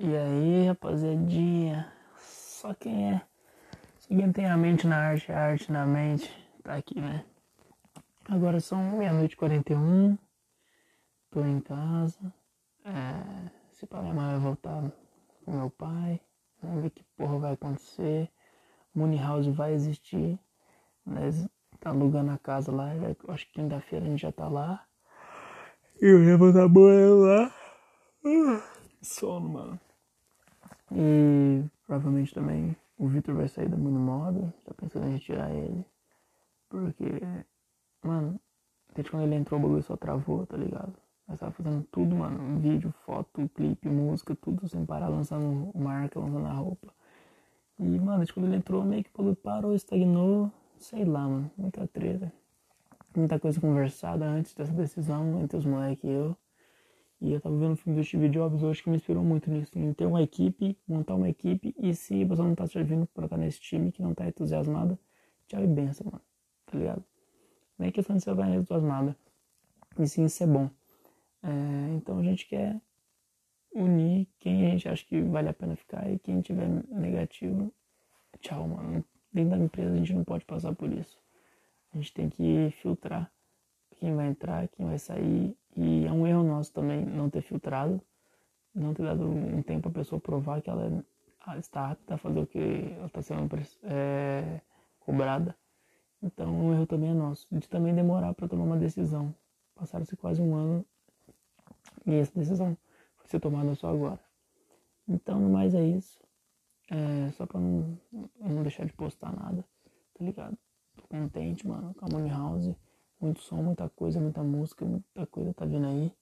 E aí, rapaziadinha? Só quem é. Só quem tem a mente na arte, a arte na mente, tá aqui, né? Agora são meia-noite e 41. Tô em casa. É, se pra minha mãe vai voltar com meu pai. Vamos ver que porra vai acontecer. Money House vai existir. Nós tá alugando a casa lá. Acho que quinta-feira a gente já tá lá. E eu já vou estar lá. Sono, mano. E provavelmente também o Victor vai sair da Mob. Tá pensando em retirar ele. Porque, mano, desde quando ele entrou o bagulho só travou, tá ligado? Nós tava fazendo tudo, mano. Vídeo, foto, clipe, música, tudo sem parar, lançando marca, lançando a roupa. E, mano, desde quando ele entrou, meio que o bagulho parou, estagnou. Sei lá, mano. Muita treta. Muita coisa conversada antes dessa decisão entre os moleques e eu. E eu tava vendo o filme do Steve Jobs hoje que me inspirou muito nisso. Em ter uma equipe, montar uma equipe. E se você não tá servindo pra estar nesse time que não tá entusiasmado, tchau e benção, mano. Tá ligado? Nem é questão de ser entusiasmado. E sim ser bom. É, então a gente quer unir quem a gente acha que vale a pena ficar e quem tiver negativo, tchau, mano. Dentro da empresa a gente não pode passar por isso. A gente tem que filtrar quem vai entrar, quem vai sair. E é um erro nosso também não ter filtrado, não ter dado um tempo a pessoa provar que ela está apta a fazer o que ela está sendo é, cobrada. Então, um erro também é nosso, de também demorar para tomar uma decisão. Passaram-se quase um ano e essa decisão foi ser tomada só agora. Então, no mais é isso. É, só pra não, não deixar de postar nada, tá ligado? Tô contente, mano, com a Money House. Muito som, muita coisa, muita música, muita coisa tá vindo aí.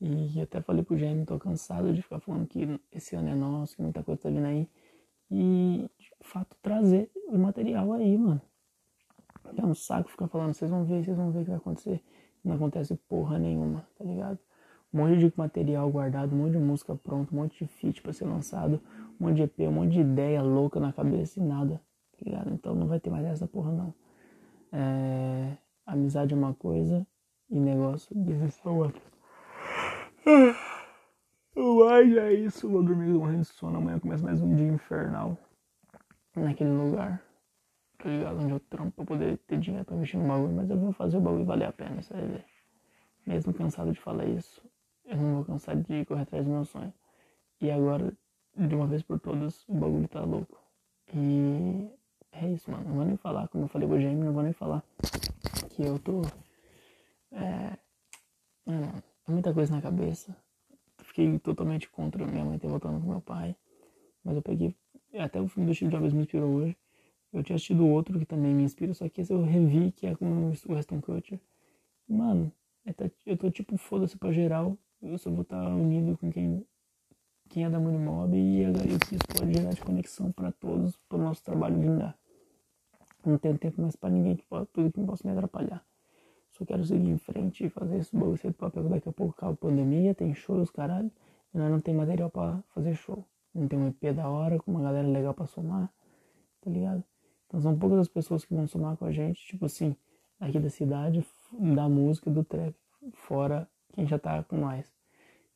E até falei pro Jaime, tô cansado de ficar falando que esse ano é nosso, que muita coisa tá vindo aí. E, de fato, trazer o material aí, mano. É um saco ficar falando, vocês vão ver, vocês vão ver o que vai acontecer. Não acontece porra nenhuma, tá ligado? Um monte de material guardado, um monte de música pronta, um monte de feat pra ser lançado, um monte de EP, um monte de ideia louca na cabeça e nada, tá ligado? Então não vai ter mais essa porra não. É... Amizade é uma coisa e negócio business é outra. Mas é isso, vou dormir morrendo de sono. Amanhã começa mais um dia infernal naquele lugar, tá ligado? Onde eu trampo pra poder ter dinheiro pra investir no bagulho. Mas eu vou fazer o bagulho valer a pena, você vai ver. Mesmo cansado de falar isso, eu não vou cansar de correr atrás do meu sonho. E agora, de uma vez por todas, o bagulho tá louco. E é isso, mano. Não vou nem falar, como eu falei pro Jamie, não vou nem falar que eu tô. É. Mano, muita coisa na cabeça. Fiquei totalmente contra minha mãe ter voltado com meu pai. Mas eu peguei. Até o filme do Steve Jobs me inspirou hoje. Eu tinha assistido outro que também me inspira, só que esse eu revi, que é com o Weston Kutcher. Mano, eu tô tipo foda-se pra geral. Eu só vou estar tá unido com quem, quem é da Mob e o que isso pode gerar de conexão para todos, para o nosso trabalho brindar. Não tenho tempo mais para ninguém que pode, tudo que possa me atrapalhar. Só quero seguir em frente e fazer esse bagulho do papel. Daqui a pouco acaba a pandemia, tem shows, caralho. E nós não tem material para fazer show. Não tem um EP da hora, com uma galera legal para somar, tá ligado? Então são poucas as pessoas que vão somar com a gente, tipo assim, aqui da cidade, da música, do trap. Fora quem já tá com nós.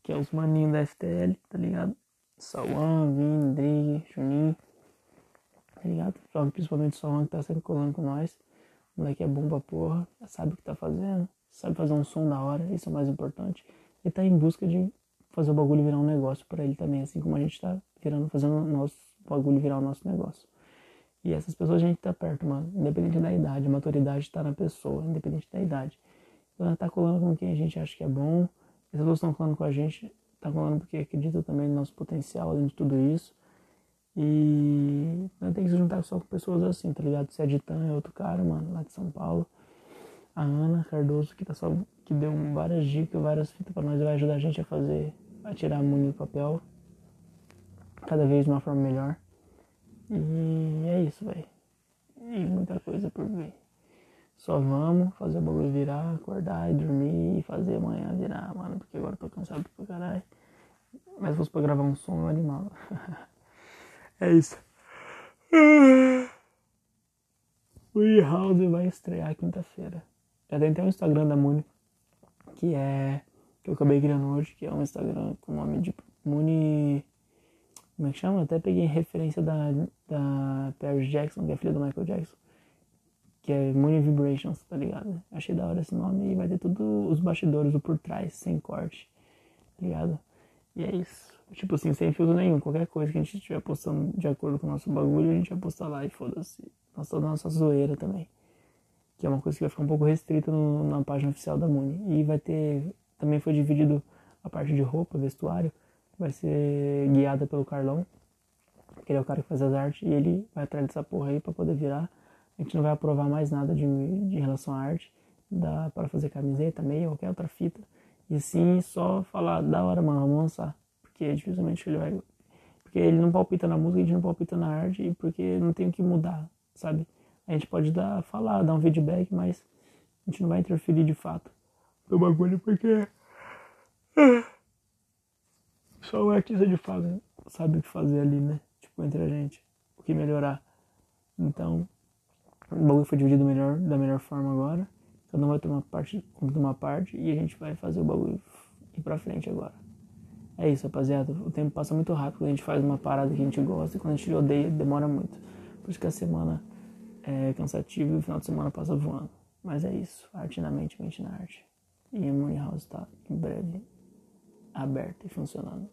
Que é os maninhos da FTL, tá ligado? Sauan, Vini, Drig, Juninho tá ligado? Principalmente o Salão que tá sempre colando com nós. O moleque é bom pra porra, sabe o que tá fazendo, sabe fazer um som da hora, isso é o mais importante. Ele tá em busca de fazer o bagulho virar um negócio para ele também, assim como a gente tá virando, fazendo o nosso bagulho virar o nosso negócio. E essas pessoas a gente tá perto, mano, independente da idade, a maturidade tá na pessoa, independente da idade. Então tá colando com quem a gente acha que é bom, essas pessoas estão falando com a gente, tá colando porque acreditam também no nosso potencial, além de tudo isso. E não tem que se juntar só com pessoas assim, tá ligado? Se é de Tan, é outro cara, mano, lá de São Paulo. A Ana Cardoso, que tá só. que deu várias dicas, várias fitas pra nós, vai ajudar a gente a fazer, a tirar a muni do papel. Cada vez de uma forma melhor. E é isso, velho. E muita coisa por vir. Só vamos fazer o bagulho virar, acordar e dormir e fazer amanhã virar, mano. Porque agora eu tô cansado pra caralho. Mas se fosse pra gravar um som, eu animava. É isso. O E-House vai estrear quinta-feira. Já tem até um Instagram da Muni, que é. que eu acabei criando hoje, que é um Instagram com o nome de Muni Como é que chama? Até peguei referência da, da Paris Jackson, que é filha do Michael Jackson. Que é Money Vibrations, tá ligado? Achei da hora esse nome e vai ter tudo os bastidores, o por trás, sem corte, tá ligado? E é isso. Tipo assim, sem filtro nenhum. Qualquer coisa que a gente estiver postando de acordo com o nosso bagulho, a gente vai postar lá e foda-se. Nossa, nossa zoeira também. Que é uma coisa que vai ficar um pouco restrita no, na página oficial da Muni. E vai ter. Também foi dividido a parte de roupa, vestuário. Vai ser guiada pelo Carlão. Que ele é o cara que faz as artes. E ele vai atrás dessa porra aí pra poder virar. A gente não vai aprovar mais nada de, de relação à arte. Dá para fazer camiseta, meia, qualquer outra fita. E sim, só falar, da hora, mano, vamos lançar porque dificilmente ele vai. Porque ele não palpita na música, a gente não palpita na arte, e porque não tem o que mudar, sabe? A gente pode dar, falar, dar um feedback, mas a gente não vai interferir de fato no bagulho, porque. Só o artista de fato sabe o que fazer ali, né? Tipo, entre a gente, o que melhorar. Então, o bagulho foi dividido melhor, da melhor forma agora. Cada um vai tomar parte, uma parte e a gente vai fazer o bagulho ir pra frente agora. É isso, rapaziada. O tempo passa muito rápido. A gente faz uma parada que a gente gosta e quando a gente odeia, demora muito. Por isso que a semana é cansativa e o final de semana passa voando. Mas é isso. Arte na mente, mente na arte. E a Money House está em breve aberta e funcionando.